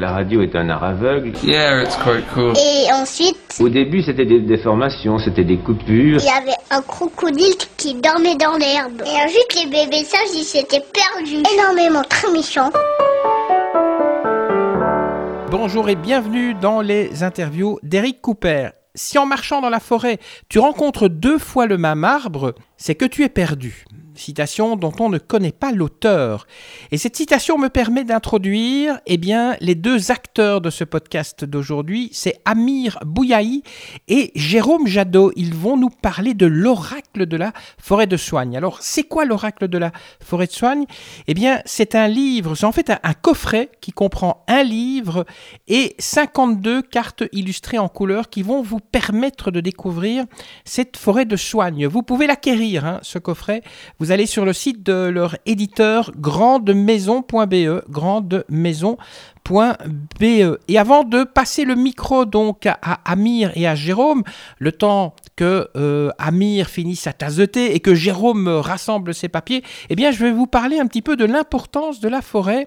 La radio est un art aveugle. Yeah, it's quite cool. Et ensuite, Au début, c'était des déformations, c'était des coupures. il y avait un crocodile qui dormait dans l'herbe. Et ensuite, les bébés sages, ils s'étaient perdus. Énormément, très méchants. Bonjour et bienvenue dans les interviews d'Eric Cooper. Si en marchant dans la forêt, tu rencontres deux fois le même arbre, c'est que tu es perdu. Citation dont on ne connaît pas l'auteur. Et cette citation me permet d'introduire eh bien, les deux acteurs de ce podcast d'aujourd'hui. C'est Amir Bouyaï et Jérôme Jadot. Ils vont nous parler de l'oracle de la forêt de soigne. Alors, c'est quoi l'oracle de la forêt de soigne? Eh bien, c'est un livre, c'est en fait un, un coffret qui comprend un livre et 52 cartes illustrées en couleur qui vont vous permettre de découvrir cette forêt de soigne. Vous pouvez l'acquérir, hein, ce coffret. Vous allez sur le site de leur éditeur grandemaison.be, grandemaison.be. Et avant de passer le micro donc à, à Amir et à Jérôme, le temps que euh, Amir finisse de thé et que Jérôme rassemble ses papiers, eh bien je vais vous parler un petit peu de l'importance de la forêt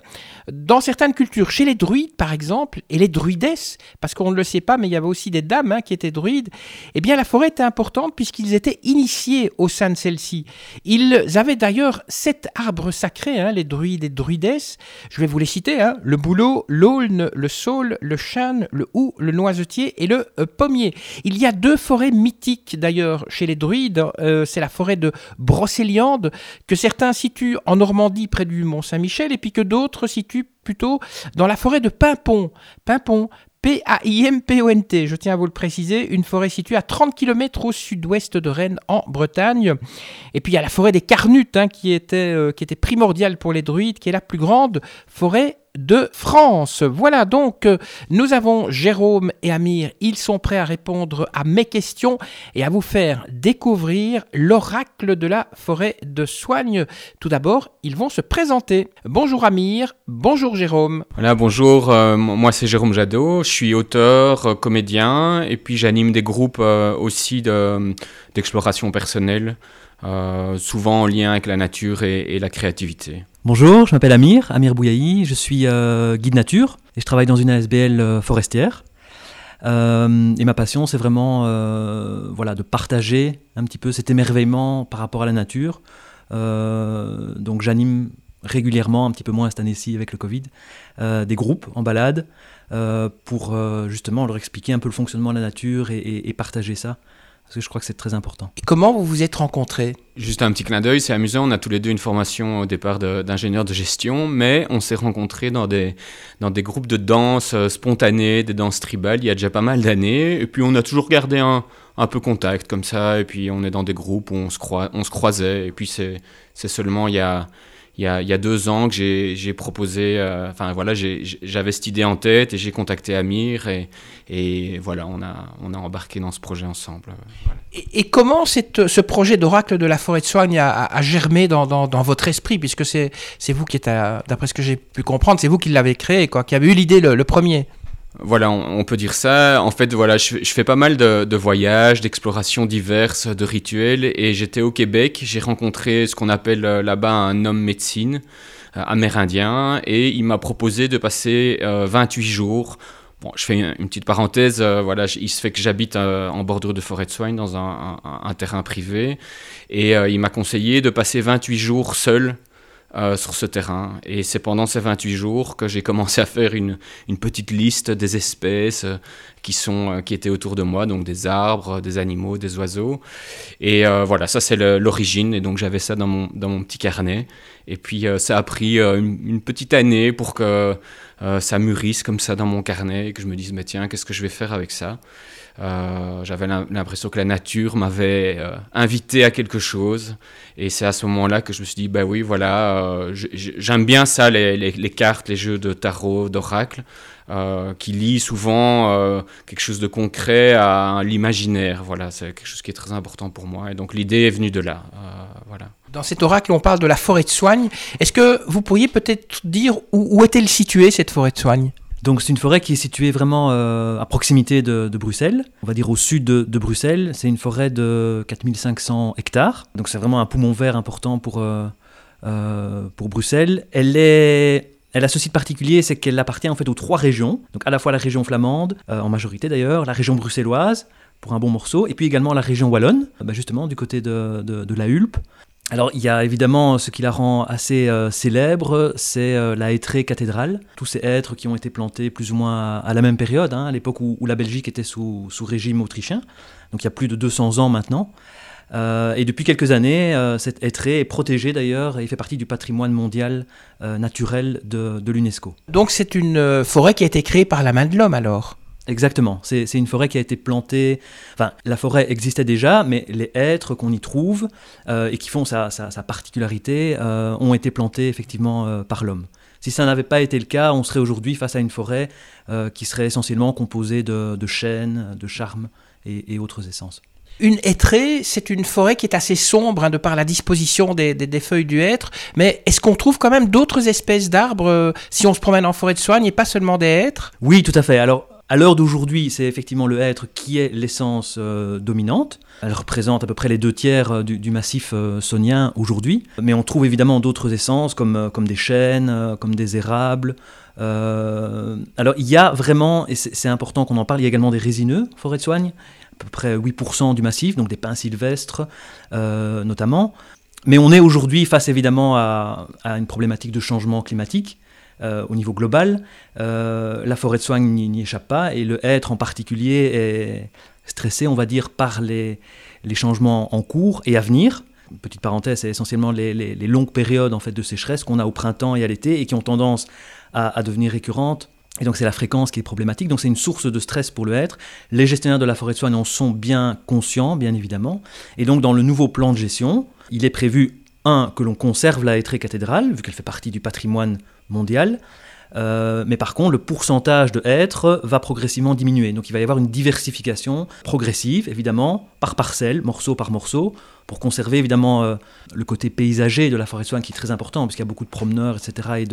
dans certaines cultures. Chez les druides par exemple, et les druidesses, parce qu'on ne le sait pas, mais il y avait aussi des dames hein, qui étaient druides, eh bien la forêt était importante puisqu'ils étaient initiés au sein de celle-ci. Ils avaient d'ailleurs sept arbres sacrés, hein, les druides et druidesses. Je vais vous les citer, hein, le bouleau, l'aulne, le saule, le chêne, le hou, le noisetier et le euh, pommier. Il y a deux forêts mythiques d'ailleurs chez les druides, euh, c'est la forêt de Brocéliande que certains situent en Normandie près du Mont Saint-Michel et puis que d'autres situent plutôt dans la forêt de Pimpon. Pimpon, P-A-I-M-P-O-N-T, je tiens à vous le préciser, une forêt située à 30 km au sud-ouest de Rennes, en Bretagne. Et puis il y a la forêt des Carnutes, hein, qui, était, euh, qui était primordiale pour les druides, qui est la plus grande forêt de France. Voilà donc, euh, nous avons Jérôme et Amir, ils sont prêts à répondre à mes questions et à vous faire découvrir l'oracle de la forêt de soigne. Tout d'abord, ils vont se présenter. Bonjour Amir, bonjour Jérôme. Voilà, bonjour, euh, moi c'est Jérôme Jadot, je suis auteur, euh, comédien, et puis j'anime des groupes aussi de- d'exploration personnelle, euh, souvent en lien avec la nature et, la créativité. Bonjour, je m'appelle Amir, Amir Bouyaï, je suis euh, guide nature et je travaille dans une ASBL euh, forestière. Et ma passion, c'est vraiment voilà, de partager un petit peu cet émerveillement par rapport à la nature. Donc j'anime régulièrement, un petit peu moins cette année-ci avec le Covid, des groupes en balade pour justement leur expliquer un peu le fonctionnement de la nature et partager ça. Parce que je crois que c'est très important. Et comment vous vous êtes rencontrés Juste un petit clin d'œil, c'est amusant, on a tous les deux une formation au départ d'ingénieur de, gestion, mais on s'est rencontrés dans des, dans des groupes de danse euh, spontanées, des danses tribales, il y a déjà pas mal d'années, et puis on a toujours gardé un, un peu contact comme ça, et puis on est dans des groupes où on se, croi- on se croisait, et puis c'est c'est seulement il y a, il y, a, deux ans que j'ai proposé, euh, enfin voilà, j'avais cette idée en tête, et j'ai contacté Amir, et, voilà, on a, on a embarqué dans ce projet ensemble. euh. Et, comment cette- ce projet d'oracle de la forêt de soigne a, germé dans, dans- votre esprit? Puisque c'est vous qui êtes, d'après ce que j'ai pu comprendre, c'est vous qui l'avez créé, quoi, qui avez eu l'idée le premier. Voilà, on, peut dire ça. En fait, voilà, je, fais pas mal de, voyages, d'explorations diverses, de rituels. Et j'étais au Québec, j'ai rencontré ce qu'on appelle euh, là-bas un homme médecine euh, amérindien. Et il m'a proposé de passer euh, 28 jours. Bon, je fais une, petite parenthèse. euh, voilà, il se fait que j'habite euh, en bordure de forêt de soigne dans un, terrain privé. Et euh, il m'a conseillé de passer 28 jours seul euh, sur ce terrain. Et c'est pendant ces 28 jours que j'ai commencé à faire une, une petite liste des espèces euh, qui, sont, euh, qui étaient autour de moi, donc des arbres, des animaux, des oiseaux. Et voilà, ça c'est l'origine. Et donc j'avais ça dans mon, dans mon petit carnet. Et puis ça a pris une, une petite année pour que ça mûrisse comme ça dans mon carnet et que je me dise, mais tiens, qu'est-ce que je vais faire avec ça? Euh, J'avais l'im- l'impression que la nature m'avait euh, invité à quelque chose. Et c'est à ce moment-là que je me suis dit, bah oui, voilà, euh, j'aime bien ça, les, cartes, les jeux de tarot, d'oracle, qui lient souvent quelque chose de concret à l'imaginaire. Voilà, c'est quelque chose qui est très important pour moi. Et donc l'idée est venue de là. voilà. Dans cet oracle, on parle de la forêt de soigne. Est-ce que vous pourriez peut-être dire où, où est-elle située, cette forêt de soigne? Donc c'est une forêt qui est située vraiment euh, à proximité de, Bruxelles, on va dire au sud de, Bruxelles. C'est une forêt de 4500 hectares, donc c'est vraiment un poumon vert important pour, euh, euh, pour Bruxelles. Elle est Elle a ceci de particulier, c'est qu'elle appartient en fait aux trois régions, donc à la fois la région flamande, en majorité d'ailleurs, la région bruxelloise, pour un bon morceau, et puis également la région wallonne, bah, justement du côté de, de, la Hulpe. Alors il y a évidemment ce qui la rend assez euh, célèbre, c'est euh, la hêtraie cathédrale, tous ces hêtres qui ont été plantés plus ou moins à, la même période, hein, à l'époque où, la Belgique était sous, sous régime autrichien, donc il y a plus de 200 ans maintenant. Euh, et depuis quelques années, euh, cette hêtraie est protégée d'ailleurs et fait partie du patrimoine mondial euh, naturel de, l'UNESCO. Donc c'est une forêt qui a été créée par la main de l'homme alors? Exactement, c'est une forêt qui a été plantée, enfin la forêt existait déjà, mais les hêtres qu'on y trouve et qui font sa, particularité ont été plantés effectivement par l'homme. Si ça n'avait pas été le cas, on serait aujourd'hui face à une forêt qui serait essentiellement composée de, chênes, de charmes et autres essences. Une hêtraie, c'est une forêt qui est assez sombre hein, de par la disposition des, feuilles du hêtre, mais est-ce qu'on trouve quand même d'autres espèces d'arbres euh, si on se promène en forêt de soigne et pas seulement des hêtres? Oui, tout à fait. Alors, à l'heure d'aujourd'hui, c'est effectivement le hêtre qui est l'essence euh, dominante. Elle représente à peu près les deux tiers euh, du, massif saunien aujourd'hui. Mais on trouve évidemment d'autres essences comme, comme des chênes, comme des érables. alors il y a vraiment, et c'est important qu'on en parle, il y a également des résineux forêt de soigne peu près 8% du massif, donc des pins sylvestres euh, notamment. Mais on est aujourd'hui face évidemment à, une problématique de changement climatique. Euh, au niveau global, euh, la forêt de soigne n'y échappe pas et le hêtre en particulier est stressé, on va dire, par les, changements en cours et à venir. Petite parenthèse, c'est essentiellement les, longues périodes en fait de sécheresse qu'on a au printemps et à l'été et qui ont tendance à, à devenir récurrentes et donc c'est la fréquence qui est problématique, donc c'est une source de stress pour le être. Les gestionnaires de la forêt de soigne en sont bien conscients, bien évidemment. Et donc dans le nouveau plan de gestion, il est prévu, un, que l'on conserve la hêtraie cathédrale, vu qu'elle fait partie du patrimoine mondial. Euh, mais par contre, le pourcentage de hêtres va progressivement diminuer. Donc il va y avoir une diversification progressive, évidemment, par parcelle, morceau par morceau, pour conserver évidemment euh, le côté paysager de la forêt de qui est très important, puisqu'il y a beaucoup de promeneurs, etc.,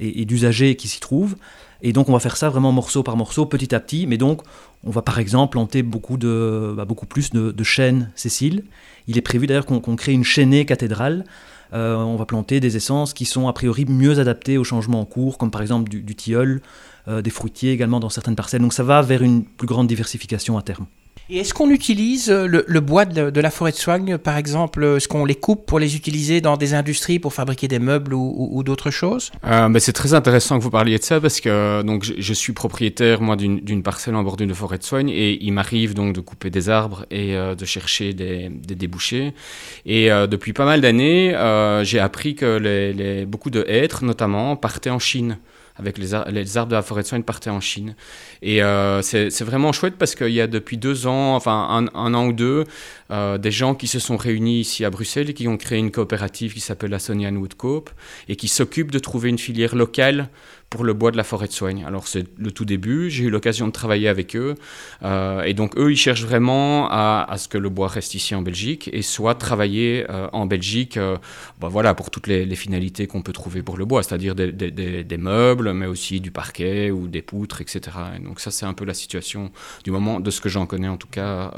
et d'usagers qui s'y trouvent. Et donc on va faire ça vraiment morceau par morceau, petit à petit. Mais donc on va par exemple planter beaucoup, de, bah, beaucoup plus de, de, chênes Cécile. Il est prévu d'ailleurs qu'on crée une chaînée cathédrale. Euh, on va planter des essences qui sont a priori mieux adaptées aux changements en cours, comme par exemple du, tilleul, euh, des fruitiers également dans certaines parcelles. Donc ça va vers une plus grande diversification à terme. Et est-ce qu'on utilise euh, le, bois de, la forêt de soigne, par exemple Est-ce qu'on les coupe pour les utiliser dans des industries pour fabriquer des meubles ou, d'autres choses? Euh, ben, C'est très intéressant que vous parliez de ça parce que donc, je, suis propriétaire moi d'une parcelle en bordure de forêt de soigne et il m'arrive donc de couper des arbres et euh, de chercher des, débouchés. Et depuis pas mal d'années, j'ai appris que beaucoup de hêtres notamment partaient en Chine avec les, arbres de la forêt de soigne partaient en Chine. Et euh, c'est vraiment chouette parce qu'il y a depuis deux ans, enfin un, un an ou deux, euh, des gens qui se sont réunis ici à Bruxelles et qui ont créé une coopérative qui s'appelle la Sonian Wood Coop et qui s'occupe de trouver une filière locale pour le bois de la forêt de soigne. Alors c'est le tout début, j'ai eu l'occasion de travailler avec eux euh, et donc eux ils cherchent vraiment à, ce que le bois reste ici en Belgique et soit travailler euh, en Belgique euh, bah, voilà, pour toutes les, finalités qu'on peut trouver pour le bois, c'est-à-dire des, meubles mais aussi du parquet ou des poutres, etc. Et donc ça c'est un peu la situation du moment de ce que j'en connais en tout cas.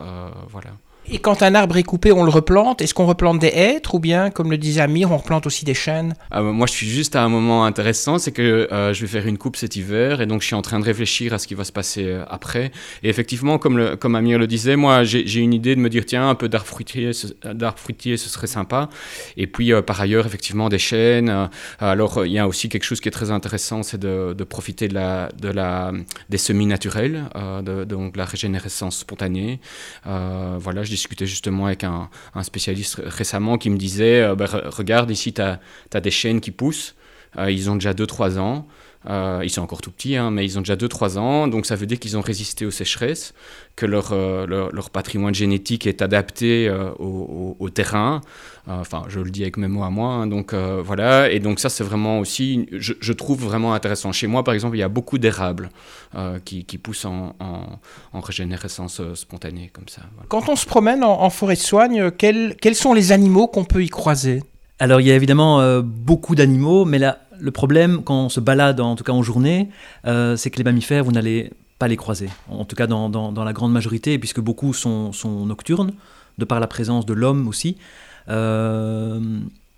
voilà. Et quand un arbre est coupé, on le replante? Est-ce qu'on replante des hêtres ou bien, comme le disait Amir, on replante aussi des chênes? Bah, Moi, je suis juste à un moment intéressant, c'est que euh, je vais faire une coupe cet hiver et donc je suis en train de réfléchir à ce qui va se passer euh, après. Et effectivement, comme, Amir le disait, moi, j'ai une idée de me dire tiens, un peu d'arbre fruitier, fruitier, ce serait sympa. Et puis, euh, par ailleurs, effectivement, des chênes. alors, il y a aussi quelque chose qui est très intéressant, c'est de, profiter de la, de la, des semis naturels, donc la régénérescence spontanée. voilà, je discutais justement avec un, spécialiste récemment qui me disait euh, bah, Regarde, ici, tu as, des chênes qui poussent, euh, ils ont déjà 2-3 ans. Euh, ils sont encore tout petits, hein, mais ils ont déjà 2-3 ans, donc ça veut dire qu'ils ont résisté aux sécheresses, que leur, leur, patrimoine génétique est adapté au, terrain. enfin, je le dis avec mes mots à moi. Hein, donc voilà, et donc ça c'est vraiment aussi, je, trouve vraiment intéressant. Chez moi, par exemple, il y a beaucoup d'érables qui, qui, poussent en, en, régénérescence spontanée comme ça. Quand on se promène en, forêt de soigne, quels, quels sont les animaux qu'on peut y croiser? Alors il y a évidemment beaucoup d'animaux, mais là le problème, quand on se balade, en tout cas en journée, euh, c'est que les mammifères, vous n'allez pas les croiser. En tout cas, dans, la grande majorité, puisque beaucoup sont, nocturnes, de par la présence de l'homme aussi. Euh,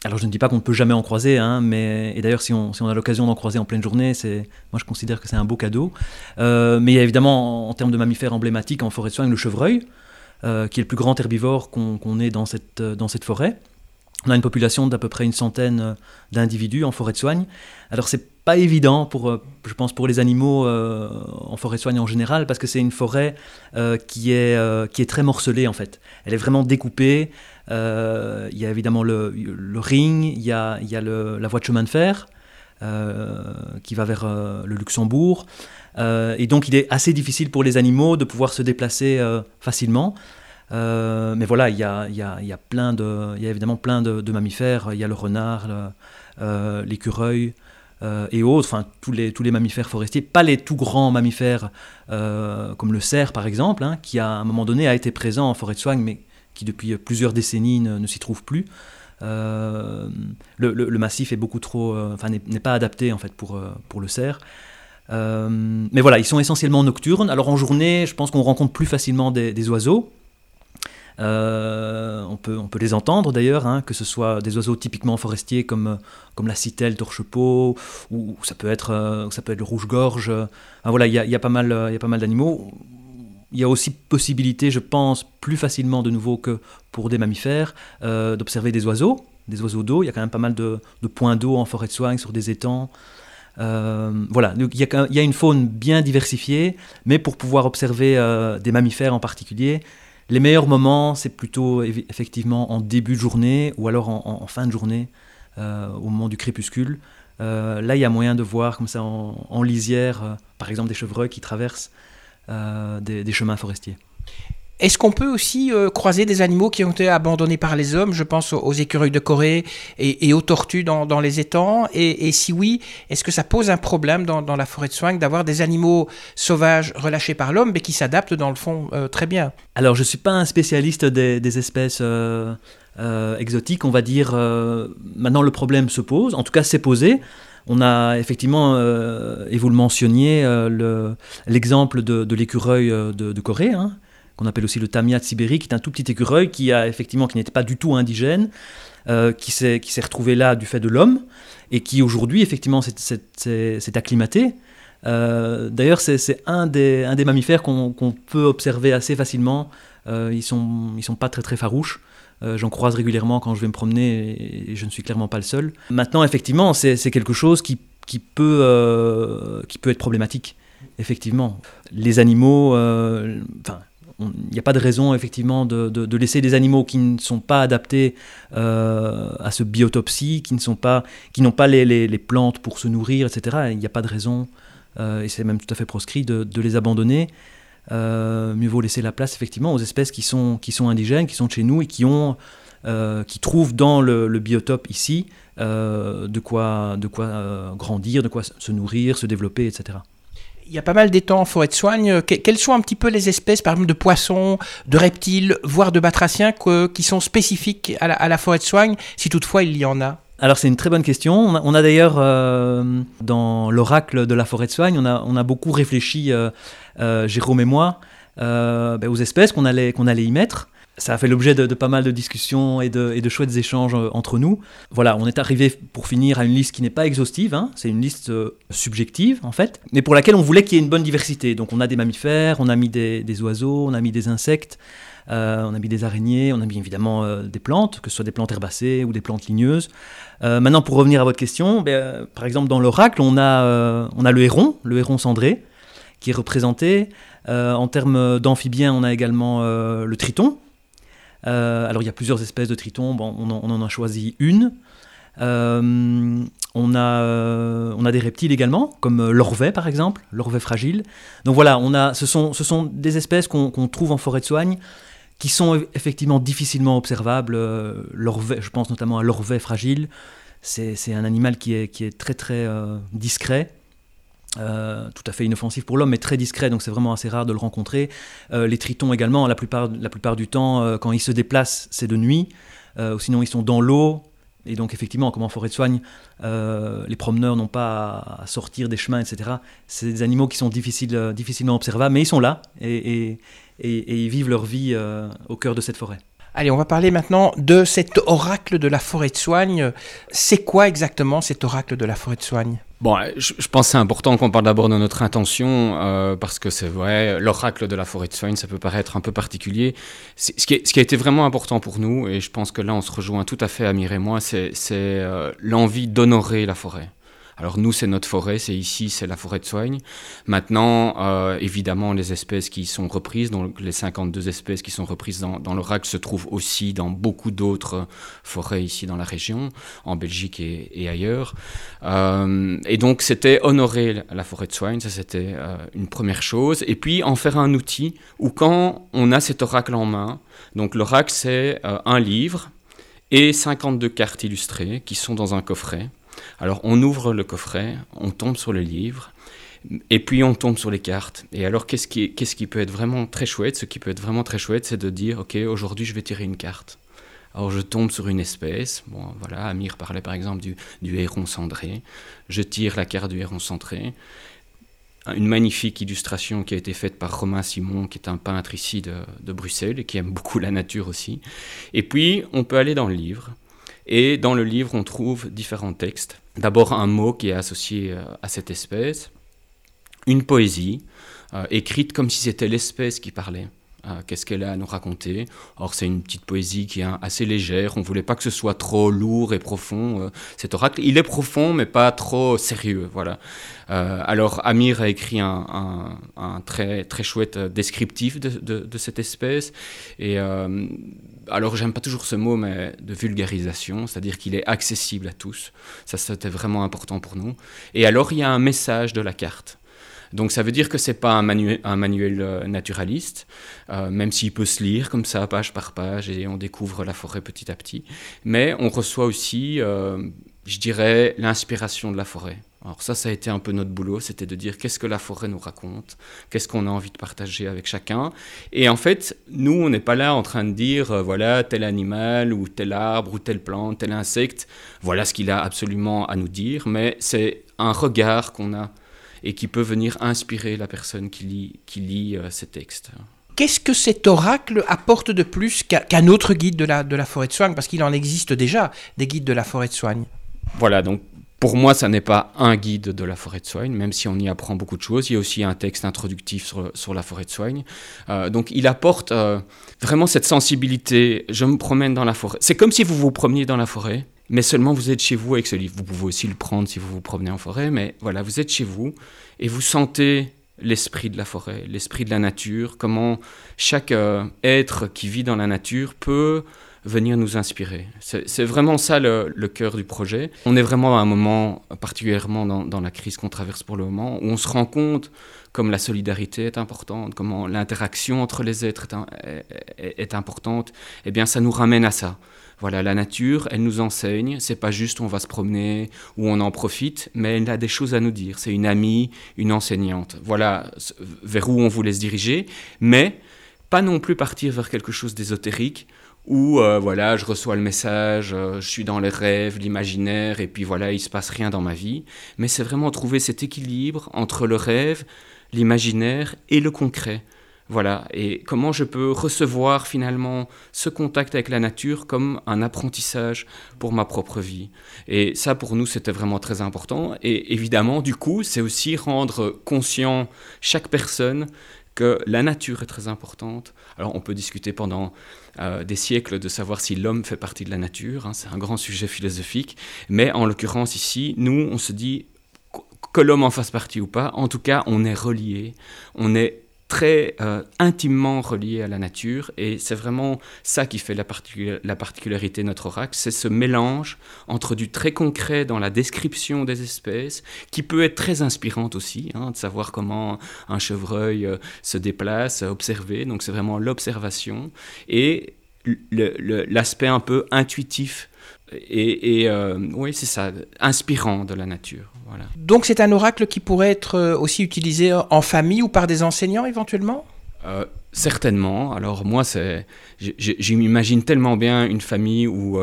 alors je ne dis pas qu'on ne peut jamais en croiser, hein, mais et d'ailleurs si on, a l'occasion d'en croiser en pleine journée, c'est moi je considère que c'est un beau cadeau. Euh, mais il y a évidemment en, termes de mammifères emblématiques en forêt de soigne le chevreuil, qui est le plus grand herbivore qu'on ait dans cette forêt. On a une population d'à peu près une centaine d'individus en forêt de soigne. Alors c'est pas évident pour, je pense, pour les animaux en forêt de soigne en général, parce que c'est une forêt qui, est, qui est très morcelée en fait. Elle est vraiment découpée. Euh, il y a évidemment le, ring, il y a, la voie de chemin de fer euh, qui va vers euh, le Luxembourg. et donc il est assez difficile pour les animaux de pouvoir se déplacer facilement. Mais voilà, il y a, plein de, y a évidemment plein de, mammifères. Il y a le renard, l'écureuil et autres, enfin tous les, tous les mammifères forestiers, pas les tout grands mammifères comme le cerf par exemple, hein, qui à un moment donné a été présent en forêt de soigne, mais qui depuis plusieurs décennies ne, s'y trouve plus. Euh, le, massif est beaucoup trop, euh, enfin n'est pas adapté en fait pour, euh, pour le cerf. mais voilà, ils sont essentiellement nocturnes. Alors en journée, je pense qu'on rencontre plus facilement des, oiseaux. On, peut, on peut les entendre d'ailleurs, hein, que ce soit des oiseaux typiquement forestiers comme, comme la citelle, torche-peau, ou, ça peut être, ça peut être le rouge-gorge. voilà, il y a, y a, pas mal, mal d'animaux il y a aussi possibilité, je pense, plus facilement de nouveau que pour des mammifères, euh, d'observer des oiseaux, des oiseaux d'eau. Il y a quand même pas mal de, points d'eau en forêt de soigne, sur des étangs. Euh, voilà, il y, a, une faune bien diversifiée, mais pour pouvoir observer euh, des mammifères en particulier, les meilleurs moments, c'est plutôt effectivement en début de journée ou alors en, fin de journée, au moment du crépuscule. là, il y a moyen de voir comme ça en, lisière, par exemple des chevreuils qui traversent euh, des, chemins forestiers. Est-ce qu'on peut aussi euh, croiser des animaux qui ont été abandonnés par les hommes? Je pense aux, écureuils de Corée et, aux tortues dans, les étangs. Et, si oui, est-ce que ça pose un problème dans, la forêt de soigne d'avoir des animaux sauvages relâchés par l'homme, mais qui s'adaptent dans le fond euh, très bien? Alors, je ne suis pas un spécialiste des, espèces exotiques, on va dire. maintenant, le problème se pose. En tout cas, c'est posé. On a effectivement, euh, et vous le mentionniez, euh, l'exemple de, l'écureuil euh, de, Corée, hein, qu'on appelle aussi le Tamia de Sibérie, qui est un tout petit écureuil qui a effectivement qui n'était pas du tout indigène, qui s'est retrouvé là du fait de l'homme et qui aujourd'hui effectivement s'est acclimaté. D'ailleurs, c'est un des, un des mammifères qu'on peut observer assez facilement. ils sont ils sont pas très très farouches. Euh, j'en croise régulièrement quand je vais me promener et, je ne suis clairement pas le seul. Maintenant, effectivement, c'est quelque chose qui, qui, peut, euh, qui peut être problématique. Effectivement, les animaux, euh, enfin, n'y a pas de raison effectivement de, de, laisser des animaux qui ne sont pas adaptés à ce biotopsie, qui ne pas, qui n'ont pas les, les, plantes pour se nourrir, etc. Il n'y a pas de raison, et c'est même tout à fait proscrit, de, de les abandonner. Euh, mieux vaut laisser la place effectivement aux espèces qui sont, qui sont indigènes, qui sont chez nous et qui, ont, euh, qui trouvent dans le, biotope ici euh, de quoi, de quoi grandir, de quoi se nourrir, se développer, etc. Il y a pas mal d'étangs en forêt de soigne. quelles sont un petit peu les espèces, par exemple, de poissons, de reptiles, voire de batraciens qui sont spécifiques à la, forêt de soigne, si toutefois il y en a? Alors c'est une très bonne question. On a, d'ailleurs, euh, dans l'oracle de la forêt de soigne, on a, beaucoup réfléchi, euh, euh, Jérôme et moi, ben, aux espèces qu'on allait y mettre. Ça a fait l'objet de, pas mal de discussions et de, et de, chouettes échanges entre nous. Voilà, on est arrivé pour finir à une liste qui n'est pas exhaustive, hein. c'est une liste subjective en fait, mais pour laquelle on voulait qu'il y ait une bonne diversité. Donc on a des mammifères, on a mis des, des oiseaux, on a mis des insectes, euh, on a mis des araignées, on a mis évidemment euh, des plantes, que ce soit des plantes herbacées ou des plantes ligneuses. Euh, maintenant, pour revenir à votre question, ben, par exemple dans l'oracle, on, a, on a le héron, le héron cendré, qui est représenté. en termes d'amphibiens, on a également le triton. Alors il y a plusieurs espèces de tritons, bon, on, en, a choisi une. on, a, on a des reptiles également, comme l'orvet par exemple, l'orvet fragile. Donc voilà, on a, ce, sont, ce sont des espèces qu'on trouve en forêt de soigne qui sont effectivement difficilement observables. Euh, je pense notamment à l'orvet fragile. C'est un animal qui est, qui est très très euh, discret. Euh, tout à fait inoffensif pour l'homme, mais très discret, donc c'est vraiment assez rare de le rencontrer. les tritons également, la plupart, la plupart du temps, quand ils se déplacent, c'est de nuit, ou sinon ils sont dans l'eau, et donc effectivement, comme en forêt de soigne, les promeneurs n'ont pas à, sortir des chemins, etc. C'est des animaux qui sont difficilement observables, mais ils sont là, et, et, ils vivent leur vie euh, au cœur de cette forêt. Allez, on va parler maintenant de cet oracle de la forêt de soigne. C'est quoi exactement cet oracle de la forêt de soigne? Bon, je, pense que c'est important qu'on parle d'abord de notre intention, euh, parce que c'est vrai, l'oracle de la forêt de soigne, ça peut paraître un peu particulier. Ce qui, ce qui, a été vraiment important pour nous, et je pense que là on se rejoint tout à fait, Amir et moi, c'est euh, l'envie d'honorer la forêt. Alors nous, c'est notre forêt, c'est ici, c'est la forêt de soigne. Maintenant, euh, évidemment, les espèces qui sont reprises, donc les 52 espèces qui sont reprises dans, l'oracle se trouvent aussi dans beaucoup d'autres forêts ici dans la région, en Belgique et, ailleurs. Euh, et donc, c'était honorer la forêt de soigne, ça c'était euh, une première chose. Et puis, en faire un outil où quand on a cet oracle en main, donc l'oracle c'est un livre et 52 cartes illustrées qui sont dans un coffret. Alors on ouvre le coffret, on tombe sur le livre, et puis on tombe sur les cartes. Et alors qu'est-ce qui, peut être vraiment très chouette? Ce qui peut être vraiment très chouette, c'est de dire, ok, aujourd'hui je vais tirer une carte. Alors je tombe sur une espèce, bon voilà, Amir parlait par exemple du, héron cendré, je tire la carte du héron cendré, une magnifique illustration qui a été faite par Romain Simon, qui est un peintre ici de, Bruxelles et qui aime beaucoup la nature aussi. Et puis, on peut aller dans le livre et dans le livre, on trouve différents textes. D'abord un mot qui est associé euh, à cette espèce, une poésie, euh, écrite comme si c'était l'espèce qui parlait. Euh, qu'est-ce qu'elle a à nous raconter? Or, c'est une petite poésie qui est assez légère. On voulait pas que ce soit trop lourd et profond, cet oracle. Il est profond, mais pas trop sérieux. Voilà. alors, Amir a écrit un, très, très chouette descriptif de, cette espèce. Et alors j'aime pas toujours ce mot, mais de vulgarisation, c'est-à-dire qu'il est accessible à tous. Ça, c'était vraiment important pour nous. Et alors il y a un message de la carte. Donc ça veut dire que c'est pas un manuel, euh, naturaliste, euh, même s'il peut se lire comme ça, page par page, et on découvre la forêt petit à petit. Mais on reçoit aussi, euh, je dirais, l'inspiration de la forêt. Alors ça, ça a été un peu notre boulot, c'était de dire qu'est-ce que la forêt nous raconte, qu'est-ce qu'on a envie de partager avec chacun. Et en fait, nous, on n'est pas là en train de dire, voilà, tel animal ou tel arbre ou telle plante, tel insecte, voilà ce qu'il a absolument à nous dire, mais c'est un regard qu'on a et qui peut venir inspirer la personne qui lit, qui lit euh, ces textes. Qu'est-ce que cet oracle apporte de plus qu'un autre guide de la, de la forêt de soigne? Parce qu'il en existe déjà des guides de la forêt de soigne. Voilà, donc pour moi, ça n'est pas un guide de la forêt de soigne, même si on y apprend beaucoup de choses. Il y a aussi un texte introductif sur, sur la forêt de soigne. Euh, donc, il apporte euh, vraiment cette sensibilité. Je me promène dans la forêt. C'est comme si vous vous promeniez dans la forêt, mais seulement vous êtes chez vous avec ce livre. Vous pouvez aussi le prendre si vous vous promenez en forêt, mais voilà, vous êtes chez vous et vous sentez l'esprit de la forêt, l'esprit de la nature, comment chaque euh, être qui vit dans la nature peut venir nous inspirer. C'est vraiment ça le, cœur du projet. On est vraiment à un moment, particulièrement dans, la crise qu'on traverse pour le moment, où on se rend compte comme la solidarité est importante, comment l'interaction entre les êtres est, est, importante. Eh bien, ça nous ramène à ça. Voilà, la nature, elle nous enseigne. C'est pas juste on va se promener ou on en profite, mais elle a des choses à nous dire. C'est une amie, une enseignante. Voilà vers où on voulait se diriger, mais pas non plus partir vers quelque chose d'ésotérique où euh, voilà, je reçois le message, euh, je suis dans les rêves, l'imaginaire, et puis voilà, il se passe rien dans ma vie. Mais c'est vraiment trouver cet équilibre entre le rêve, l'imaginaire et le concret. Voilà, et comment je peux recevoir finalement ce contact avec la nature comme un apprentissage pour ma propre vie? Et ça, pour nous, c'était vraiment très important. Et évidemment, du coup, c'est aussi rendre conscient chaque personne que la nature est très importante. Alors, on peut discuter pendant euh, des siècles de savoir si l'homme fait partie de la nature. Hein, c'est un grand sujet philosophique. Mais en l'occurrence ici, nous, on se dit que l'homme en fasse partie ou pas. En tout cas, on est relié. On est très euh, intimement relié à la nature et c'est vraiment ça qui fait la, la particularité de notre oracle, c'est ce mélange entre du très concret dans la description des espèces, qui peut être très inspirante aussi, hein, de savoir comment un chevreuil euh, se déplace, observer, donc c'est vraiment l'observation, et l'aspect un peu intuitif et, euh, oui, c'est ça, inspirant de la nature. Voilà. Donc c'est un oracle qui pourrait être euh, aussi utilisé en famille ou par des enseignants éventuellement? Euh, Certainement. Alors moi, c'est, je m'imagine tellement bien une famille où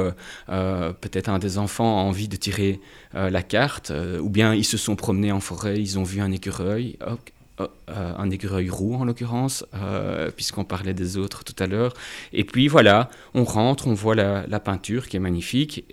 peut-être un des enfants a envie de tirer la carte, ou bien ils se sont promenés en forêt, ils ont vu un écureuil. euh, euh, un écureuil roux en l'occurrence, euh, puisqu'on parlait des autres tout à l'heure. Et puis voilà, on rentre, on voit la, peinture qui est magnifique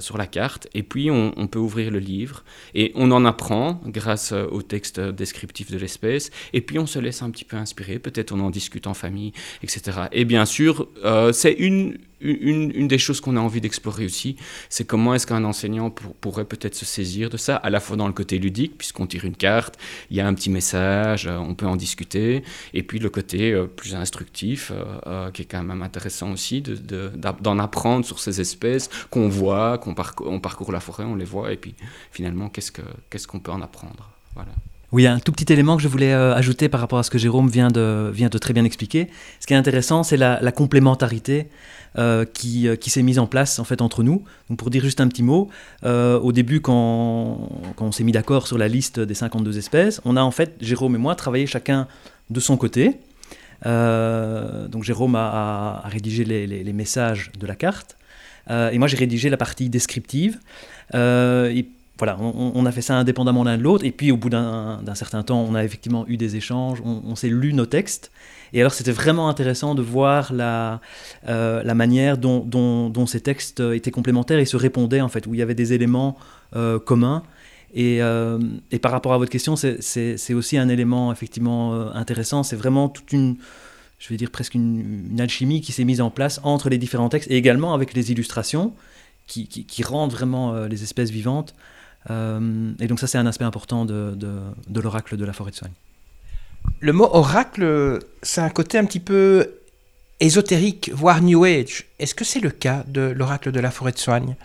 sur la carte, et puis on, peut ouvrir le livre, et on en apprend grâce au texte descriptif de l'espèce, et puis on se laisse un petit peu inspirer, peut-être on en discute en famille, etc. Et bien sûr, c'est une une, des choses qu'on a envie d'explorer aussi, c'est comment est-ce qu'un enseignant pourrait peut-être se saisir de ça, à la fois dans le côté ludique, puisqu'on tire une carte, il y a un petit message, euh, on peut en discuter, et puis le côté euh, plus instructif, euh, qui est quand même intéressant aussi, d'en apprendre sur ces espèces qu'on voit, qu'on parcourt, la forêt, on les voit, et puis finalement, qu'est-ce qu'on peut en apprendre? Voilà. Oui, un tout petit élément que je voulais ajouter par rapport à ce que Jérôme vient de, très bien expliquer. Ce qui est intéressant, c'est la, complémentarité euh, qui, euh, qui s'est mise en place entre nous. Pour dire juste un petit mot, euh, au début quand, on s'est mis d'accord sur la liste des 52 espèces, on a en fait, Jérôme et moi, travaillé chacun de son côté. donc Jérôme a, rédigé les, messages de la carte, et moi j'ai rédigé la partie descriptive. Voilà, on, a fait ça indépendamment l'un de l'autre, et puis au bout d'un certain temps, on a effectivement eu des échanges, on s'est lu nos textes, et alors c'était vraiment intéressant de voir la, euh, manière dont, ces textes étaient complémentaires et se répondaient en fait, où il y avait des éléments euh, communs. Et, euh, et, par rapport à votre question, c'est aussi un élément effectivement intéressant. C'est vraiment toute une, je vais dire presque une, alchimie qui s'est mise en place entre les différents textes et également avec les illustrations qui, rendent vraiment les espèces vivantes. Et donc ça, c'est un aspect important de, de, de l'oracle de la forêt de soigne. Le mot oracle, c'est un côté un petit peu ésotérique, voire New Age. Est-ce que c'est le cas de l'oracle de la forêt de soigne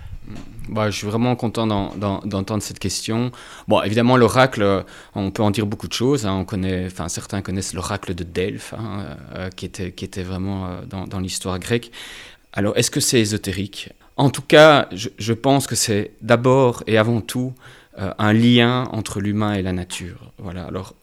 bah, je suis vraiment content d'entendre cette question. Bon, évidemment, l'oracle, on peut en dire beaucoup de choses. Hein. On connaît, enfin, certains connaissent l'oracle de Delphes, hein, euh, qui, était, qui était vraiment euh, dans, l'histoire grecque. Alors, est-ce que c'est ésotérique? En tout cas, je, pense que c'est d'abord et avant tout euh, un lien entre l'humain et la nature. Voilà. Alors,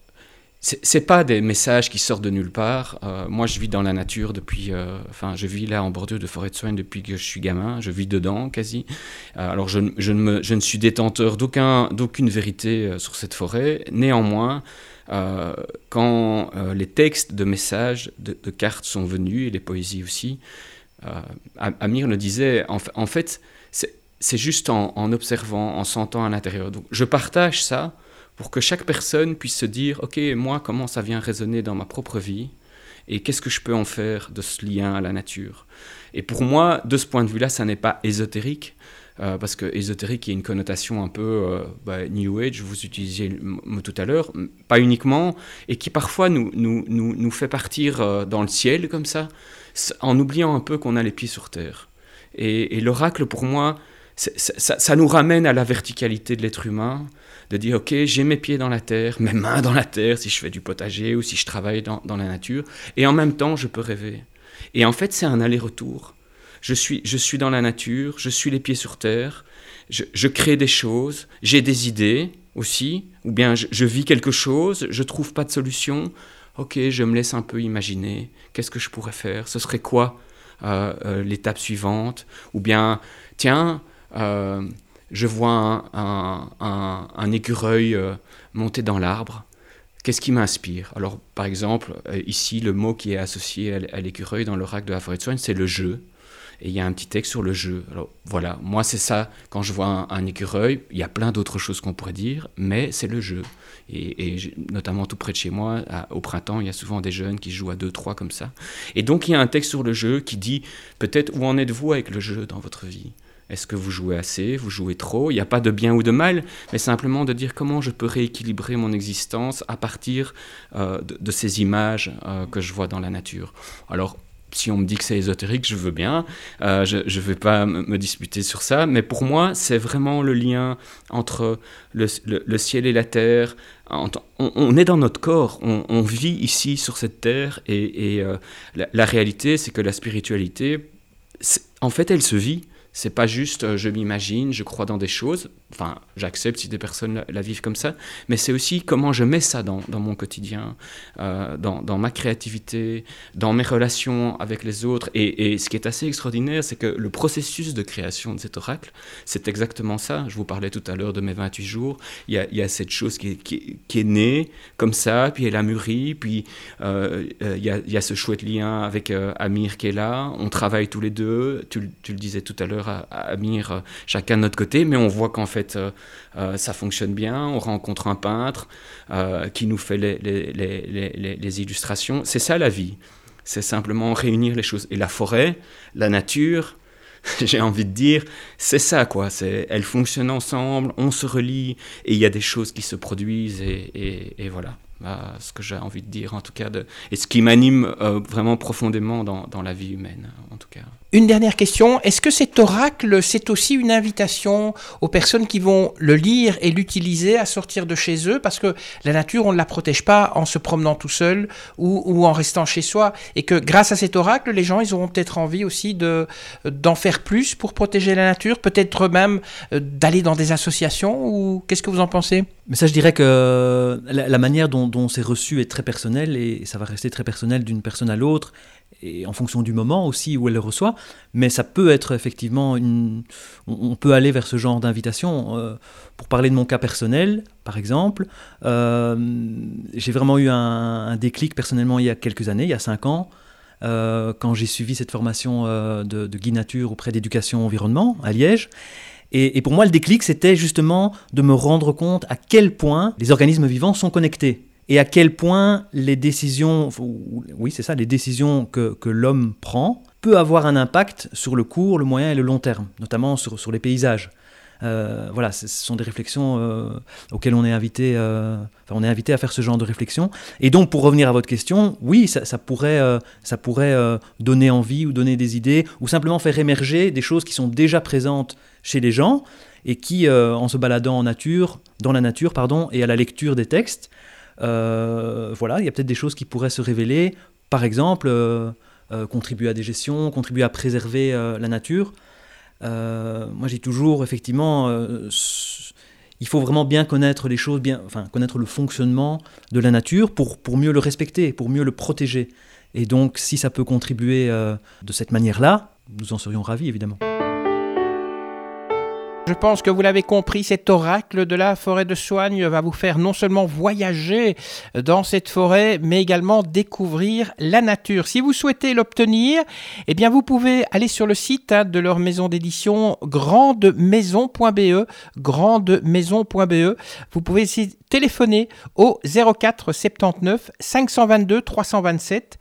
c'est pas des messages qui sortent de nulle part. Euh, moi, je vis dans la nature depuis. Euh, enfin, je vis là en bordure de forêt de soigne depuis que je suis gamin. Je vis dedans quasi. Alors, je, ne suis détenteur d'aucune vérité sur cette forêt. Néanmoins, quand les textes de messages, de, cartes sont venus, et les poésies aussi, Amir le disait, en, fait, c'est juste en, observant, en sentant à l'intérieur. Donc, je partage ça pour que chaque personne puisse se dire, OK, moi, comment ça vient résonner dans ma propre vie et qu'est-ce que je peux en faire de ce lien à la nature. Et pour moi, de ce point de vue-là, ça n'est pas ésotérique, euh, parce que ésotérique, il y a une connotation un peu euh, bah, New Age, vous utilisiez le mot tout à l'heure, pas uniquement, et qui parfois nous, fait partir euh, dans le ciel comme ça, en oubliant un peu qu'on a les pieds sur terre. Et, l'oracle, pour moi, ça, nous ramène à la verticalité de l'être humain, de dire, OK, j'ai mes pieds dans la terre, mes mains dans la terre, si je fais du potager ou si je travaille dans, la nature, et en même temps, je peux rêver. Et en fait, c'est un aller-retour. Je suis, je suis dans la nature, je suis les pieds sur terre, je, crée des choses, j'ai des idées aussi, ou bien je, vis quelque chose, je trouve pas de solution. Ok, je me laisse un peu imaginer. Qu'est-ce que je pourrais faire? Ce serait quoi euh, euh, l'étape suivante? Ou bien, tiens, euh, je vois un, écureuil monter dans l'arbre. Qu'est-ce qui m'inspire? Alors, par exemple, ici, le mot qui est associé à l'écureuil dans l'oracle de soigne, c'est le jeu. Et il y a un petit texte sur le jeu. Alors voilà, moi c'est ça, quand je vois un, écureuil, il y a plein d'autres choses qu'on pourrait dire, mais c'est le jeu. Et, notamment tout près de chez moi, au printemps, il y a souvent des jeunes qui jouent à deux, trois comme ça. Et donc il y a un texte sur le jeu qui dit peut-être où en êtes-vous avec le jeu dans votre vie? Est-ce que vous jouez assez? Vous jouez trop? Il n'y a pas de bien ou de mal, mais simplement de dire comment je peux rééquilibrer mon existence à partir euh, de, ces images euh, que je vois dans la nature. Alors, si on me dit que c'est ésotérique, je veux bien. Euh, je ne vais pas me disputer sur ça, mais pour moi, c'est vraiment le lien entre le, ciel et la terre. On, est dans notre corps, on, vit ici sur cette terre, et, la, la, réalité, c'est que la spiritualité, en fait, elle se vit. C'est pas juste euh, je m'imagine, je crois dans des choses. Enfin, j'accepte si des personnes la, vivent comme ça, mais c'est aussi comment je mets ça dans, mon quotidien, euh, dans, ma créativité, dans mes relations avec les autres. Et, ce qui est assez extraordinaire, c'est que le processus de création de cet oracle, c'est exactement ça. Je vous parlais tout à l'heure de mes 28 jours. Il y a, cette chose qui est, née comme ça, puis elle a mûri, puis euh, euh, il, y a, ce chouette lien avec Amir qui est là. On travaille tous les deux. Tu, le disais tout à l'heure, Amir, chacun de notre côté, mais on voit qu'en fait, fait, euh, euh, ça fonctionne bien. On rencontre un peintre euh, qui nous fait les, illustrations. C'est ça la vie. C'est simplement réunir les choses. Et la forêt, la nature, j'ai envie de dire, c'est ça quoi. C'est, elles fonctionnent ensemble, on se relie et il y a des choses qui se produisent et, voilà. Bah, ce que j'ai envie de dire en tout cas, et ce qui m'anime vraiment profondément dans, dans, la vie humaine en tout cas. Une dernière question, est-ce que cet oracle, c'est aussi une invitation aux personnes qui vont le lire et l'utiliser à sortir de chez eux? Parce que la nature, on ne la protège pas en se promenant tout seul ou, en restant chez soi. Et que grâce à cet oracle, les gens, ils auront peut-être envie aussi de, d'en faire plus pour protéger la nature, peut-être même euh, d'aller dans des associations ou qu'est-ce que vous en pensez? Mais ça, je dirais que la, manière dont, dont c'est reçu est très personnelle et ça va rester très personnel d'une personne à l'autre et en fonction du moment aussi où elle le reçoit, mais ça peut être effectivement une... On peut aller vers ce genre d'invitation. Euh, pour parler de mon cas personnel, par exemple, euh, j'ai vraiment eu un, déclic personnellement il y a quelques années, il y a cinq ans, euh, quand j'ai suivi cette formation de, de Guy Nature auprès d'éducation environnement à Liège. Et pour moi, le déclic, c'était justement de me rendre compte à quel point les organismes vivants sont connectés et à quel point les décisions, oui c'est ça, les décisions que, que l'homme prend peut avoir un impact sur le court, le moyen et le long terme, notamment sur, sur les paysages. Euh, voilà, ce sont des réflexions euh, auxquelles on est invité, euh, enfin, on est invité à faire ce genre de réflexion. Et donc, pour revenir à votre question, oui, ça, ça pourrait, ça pourrait donner envie ou donner des idées, ou simplement faire émerger des choses qui sont déjà présentes chez les gens et qui, en se baladant en nature, dans la nature, pardon, et à la lecture des textes, voilà, il y a peut-être des choses qui pourraient se révéler. Par exemple, euh, euh, contribuer à des gestions, contribuer à préserver la nature. moi, j'ai toujours, effectivement, il faut vraiment bien connaître les choses, bien, enfin, connaître le fonctionnement de la nature pour, pour mieux le respecter, pour mieux le protéger. Et donc, si ça peut contribuer de cette manière-là, nous en serions ravis, évidemment. Je pense que vous l'avez compris, cet oracle de la forêt de Soigne va vous faire non seulement voyager dans cette forêt, mais également découvrir la nature. Si vous souhaitez l'obtenir, eh bien vous pouvez aller sur le site hein, de leur maison d'édition grandemaison.be, grandemaison.be. Vous pouvez téléphoner au 04 79 522 327,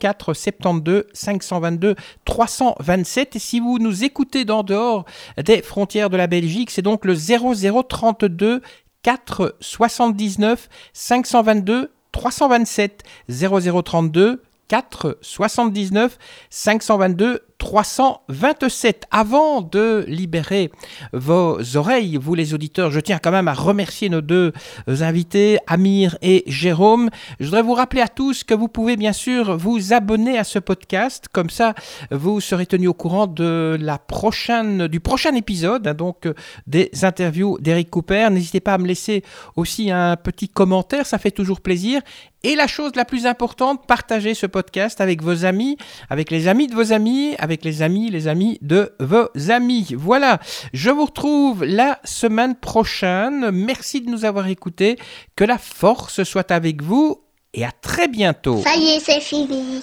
04 72 522 327. Et si vous nous écoutez d'en dehors des frontières de Belgique, c'est donc le 0032 4 79 522 327 0032 4 79 522 327. Avant de libérer vos oreilles, vous les auditeurs, je tiens quand même à remercier nos deux invités, Amir et Jérôme. Je voudrais vous rappeler à tous que vous pouvez bien sûr vous abonner à ce podcast. Comme ça, vous serez tenu au courant de la prochaine, du prochain épisode, hein, donc des interviews d'Eric Cooper. N'hésitez pas à me laisser aussi un petit commentaire, ça fait toujours plaisir. Et la chose la plus importante, partagez ce podcast avec vos amis, avec les amis de vos amis, avec les amis, les amis de vos amis. Voilà, je vous retrouve la semaine prochaine. Merci de nous avoir écoutés. Que la force soit avec vous et à très bientôt. Ça y est, c'est fini.